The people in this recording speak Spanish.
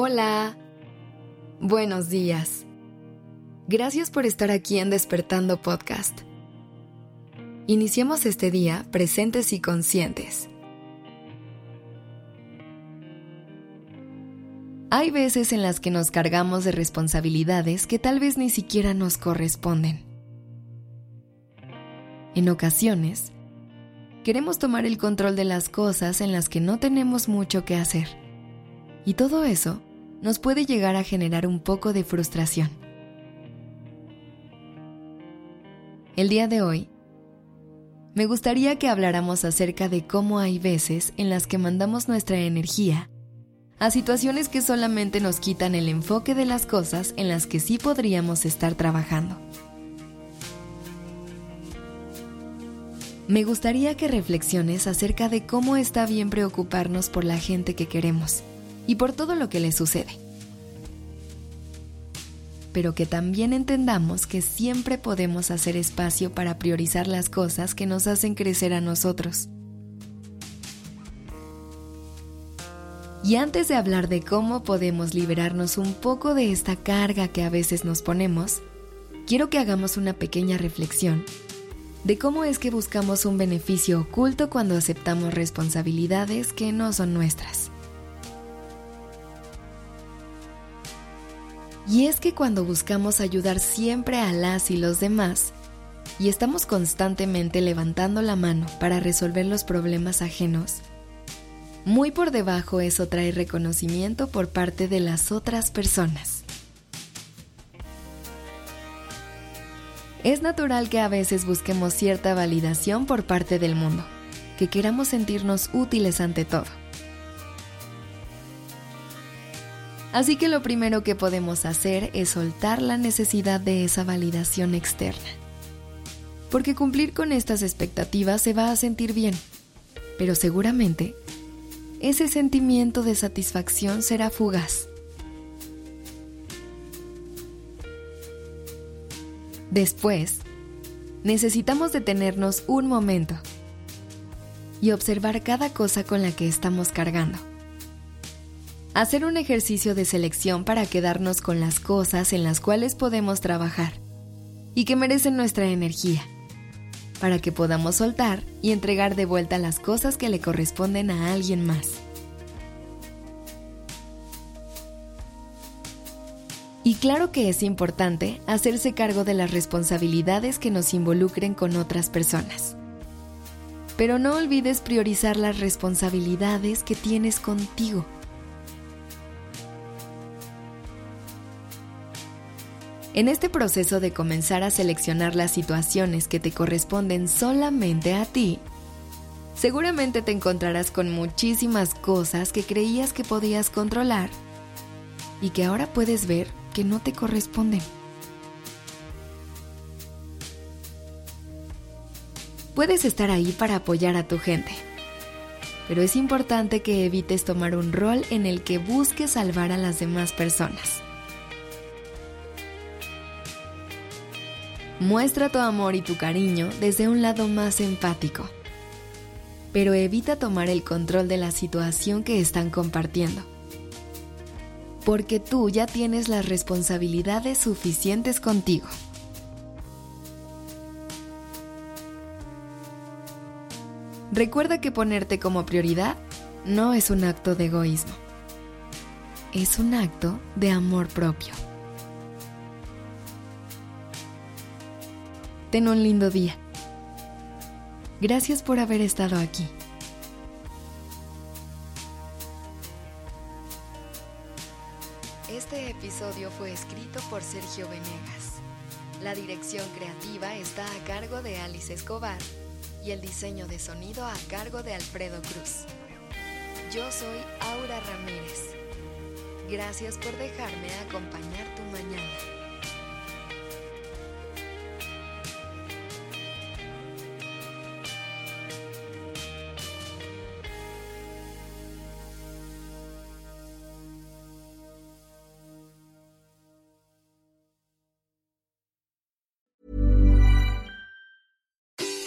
Hola. Buenos días. Gracias por estar aquí en Despertando Podcast. Iniciemos este día presentes y conscientes. Hay veces en las que nos cargamos de responsabilidades que tal vez ni siquiera nos corresponden. En ocasiones, queremos tomar el control de las cosas en las que no tenemos mucho que hacer. Y todo eso nos puede llegar a generar un poco de frustración. El día de hoy, me gustaría que habláramos acerca de cómo hay veces en las que mandamos nuestra energía a situaciones que solamente nos quitan el enfoque de las cosas en las que sí podríamos estar trabajando. Me gustaría que reflexiones acerca de cómo está bien preocuparnos por la gente que queremos y por todo lo que le sucede. Pero que también entendamos que siempre podemos hacer espacio para priorizar las cosas que nos hacen crecer a nosotros Y antes de hablar de cómo podemos liberarnos un poco de esta carga que a veces nos ponemos, quiero que hagamos una pequeña reflexión de cómo es que buscamos un beneficio oculto cuando aceptamos responsabilidades que no son nuestras. Y es que cuando buscamos ayudar siempre a las y los demás, y estamos constantemente levantando la mano para resolver los problemas ajenos, muy por debajo eso trae reconocimiento por parte de las otras personas. Es natural que a veces busquemos cierta validación por parte del mundo, que queramos sentirnos útiles ante todo. Así que lo primero que podemos hacer es soltar la necesidad de esa validación externa. Porque cumplir con estas expectativas se va a sentir bien, pero seguramente ese sentimiento de satisfacción será fugaz. Después, necesitamos detenernos un momento y observar cada cosa con la que estamos cargando. Hacer un ejercicio de selección para quedarnos con las cosas en las cuales podemos trabajar y que merecen nuestra energía para que podamos soltar y entregar de vuelta las cosas que le corresponden a alguien más. Y claro que es importante hacerse cargo de las responsabilidades que nos involucren con otras personas. Pero no olvides priorizar las responsabilidades que tienes contigo. En este proceso de comenzar a seleccionar las situaciones que te corresponden solamente a ti, seguramente te encontrarás con muchísimas cosas que creías que podías controlar y que ahora puedes ver que no te corresponden. Puedes estar ahí para apoyar a tu gente, pero es importante que evites tomar un rol en el que busques salvar a las demás personas. Muestra tu amor y tu cariño desde un lado más empático, pero evita tomar el control de la situación que están compartiendo, porque tú ya tienes las responsabilidades suficientes contigo. Recuerda que ponerte como prioridad no es un acto de egoísmo, es un acto de amor propio. Ten un lindo día. Gracias por haber estado aquí. Este episodio fue escrito por Sergio Venegas. La dirección creativa está a cargo de Alice Escobar y el diseño de sonido a cargo de Alfredo Cruz. Yo soy Aura Ramírez. Gracias por dejarme acompañar tu mañana.